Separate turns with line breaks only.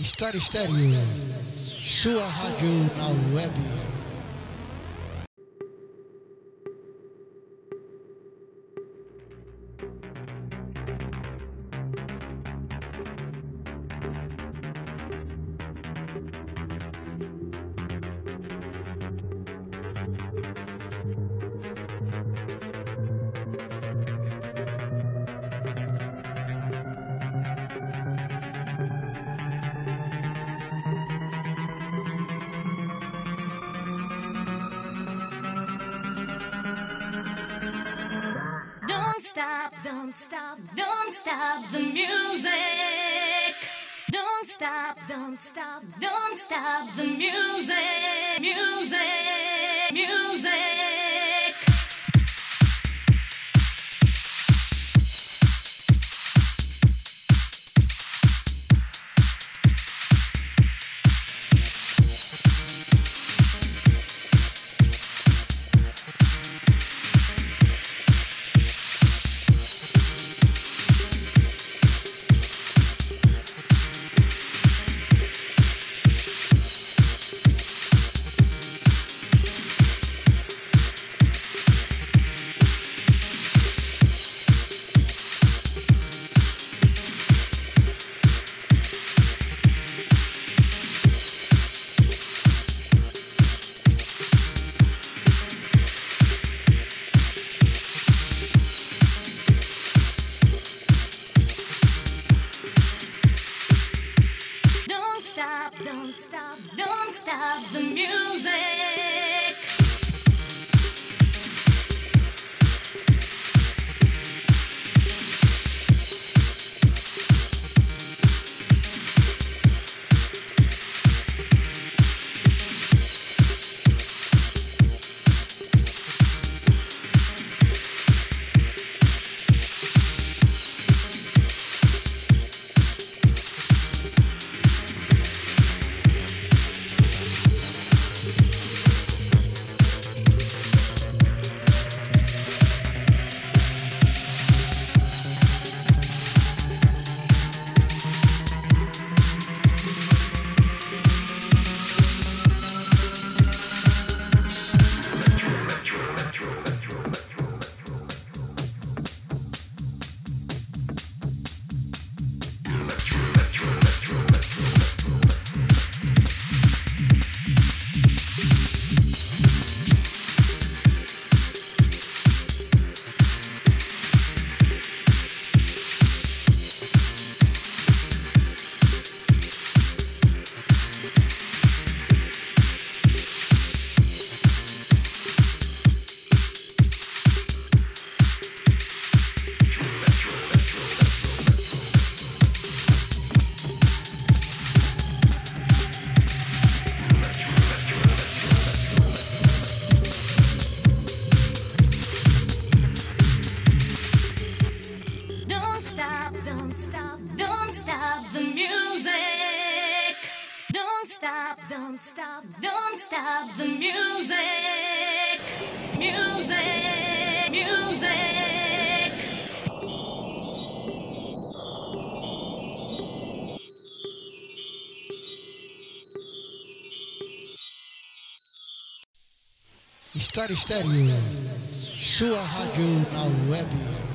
História Estéreo, sua rádio na web.
Stop, don't stop, don't stop the music. Don't stop, don't stop, don't stop the music, music, stop, don't stop, don't stop the music. Don't stop, don't stop, don't stop the music. Music, music.
História Estéreo, sua rádio na web.